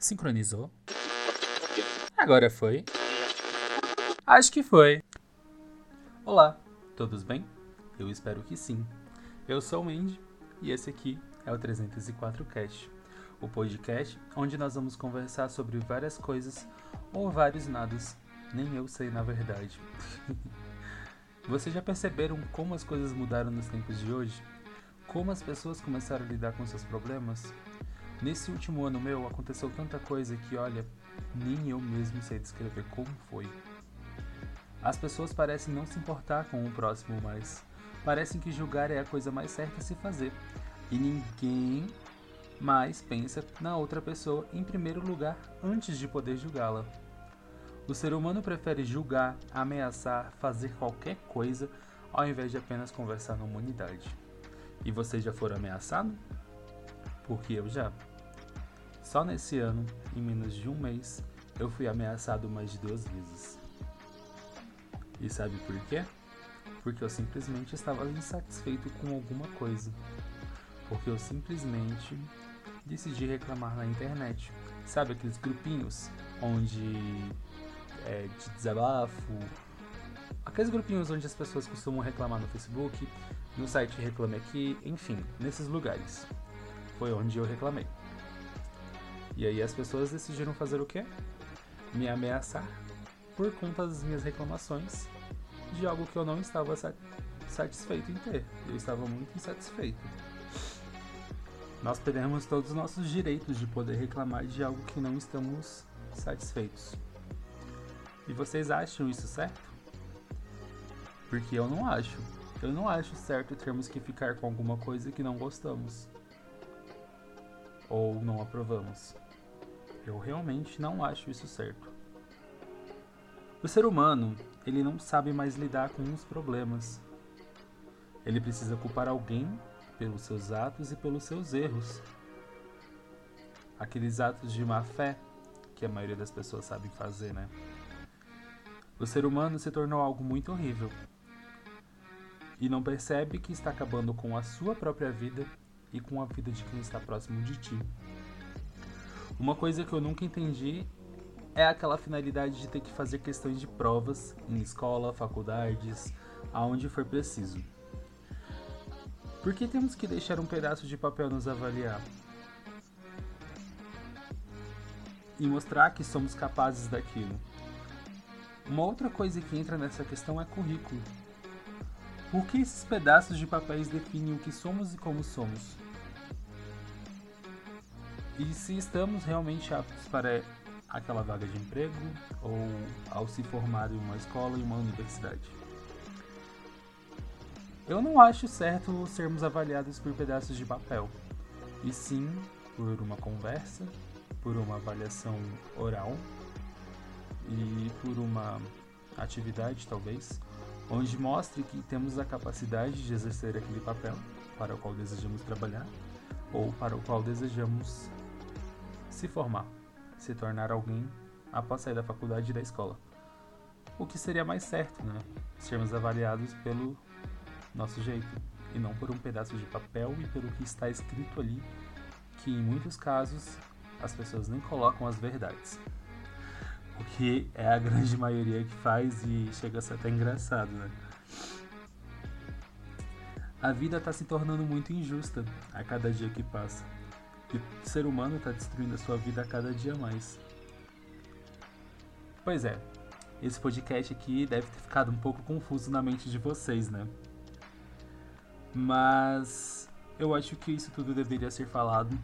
Sincronizou? Agora foi? Acho que foi. Olá, todos bem? Eu espero que sim. Eu sou o Mandy e esse aqui é o 304 Cast, o podcast onde nós vamos conversar sobre várias coisas ou vários nados, nem eu sei na verdade. Vocês já perceberam como as coisas mudaram nos tempos de hoje? Como as pessoas começaram a lidar com seus problemas? Nesse último ano meu aconteceu tanta coisa que, olha, nem eu mesmo sei descrever como foi. As pessoas parecem não se importar com o próximo mais. Parecem que julgar é a coisa mais certa a se fazer. E ninguém mais pensa na outra pessoa em primeiro lugar antes de poder julgá-la. O ser humano prefere julgar, ameaçar, fazer qualquer coisa ao invés de apenas conversar na humanidade. E você já foram ameaçado? Porque eu já. Só nesse ano, em menos de um mês, eu fui ameaçado mais de duas vezes. E sabe por quê? Porque eu simplesmente estava insatisfeito com alguma coisa. Porque eu simplesmente decidi reclamar na internet. Sabe aqueles grupinhos onde é de desabafo? Aqueles grupinhos onde as pessoas costumam reclamar no Facebook, no site Reclame Aqui, enfim, nesses lugares. Foi onde eu reclamei. E aí as pessoas decidiram fazer o quê? Me ameaçar por conta das minhas reclamações de algo que eu não estava satisfeito em ter. Eu estava muito insatisfeito. Nós perdemos todos os nossos direitos de poder reclamar de algo que não estamos satisfeitos. E vocês acham isso certo? Porque eu não acho. Eu não acho certo termos que ficar com alguma coisa que não gostamos ou não aprovamos. Eu realmente não acho isso certo. O ser humano, ele não sabe mais lidar com os problemas. Ele precisa culpar alguém pelos seus atos e pelos seus erros. Aqueles atos de má fé que a maioria das pessoas sabem fazer, né? O ser humano se tornou algo muito horrível e não percebe que está acabando com a sua própria vida e com a vida de quem está próximo de ti. Uma coisa que eu nunca entendi é aquela finalidade de ter que fazer questões de provas em escola, faculdades, aonde for preciso. Por que temos que deixar um pedaço de papel nos avaliar? E mostrar que somos capazes daquilo. Uma outra coisa que entra nessa questão é currículo. Por que esses pedaços de papéis definem o que somos e como somos? E se estamos realmente aptos para aquela vaga de emprego ou ao se formar em uma escola e uma universidade? Eu não acho certo sermos avaliados por pedaços de papel, e sim por uma conversa, por uma avaliação oral e por uma atividade, talvez, onde mostre que temos a capacidade de exercer aquele papel para o qual desejamos trabalhar ou para o qual desejamos se formar, se tornar alguém após sair da faculdade e da escola. O que seria mais certo, né? Sermos avaliados pelo nosso jeito e não por um pedaço de papel e pelo que está escrito ali, que em muitos casos as pessoas nem colocam as verdades o que é a grande maioria que faz e chega a ser até engraçado, né? A vida está se tornando muito injusta a cada dia que passa. E o ser humano está destruindo a sua vida a cada dia mais. Pois é, esse podcast aqui deve ter ficado um pouco confuso na mente de vocês, né? Mas eu acho que isso tudo deveria ser falado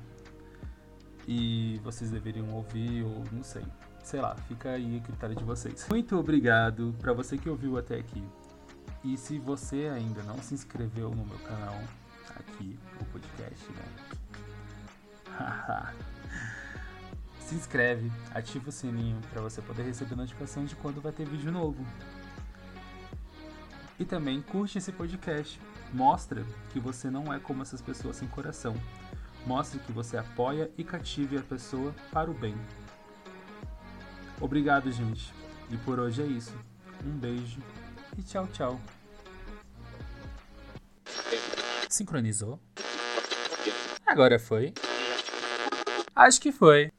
e vocês deveriam ouvir ou não sei sei lá, fica aí a critério de vocês. Muito obrigado para você que ouviu até aqui. E se você ainda não se inscreveu no meu canal, aqui, o podcast, né? se inscreve, ativa o sininho para você poder receber notificação de quando vai ter vídeo novo. E também curte esse podcast. Mostra que você não é como essas pessoas sem coração. Mostre que você apoia e cative a pessoa para o bem. Obrigado, gente. E por hoje é isso. Um beijo e tchau, tchau. Sincronizou? Agora foi? Acho que foi.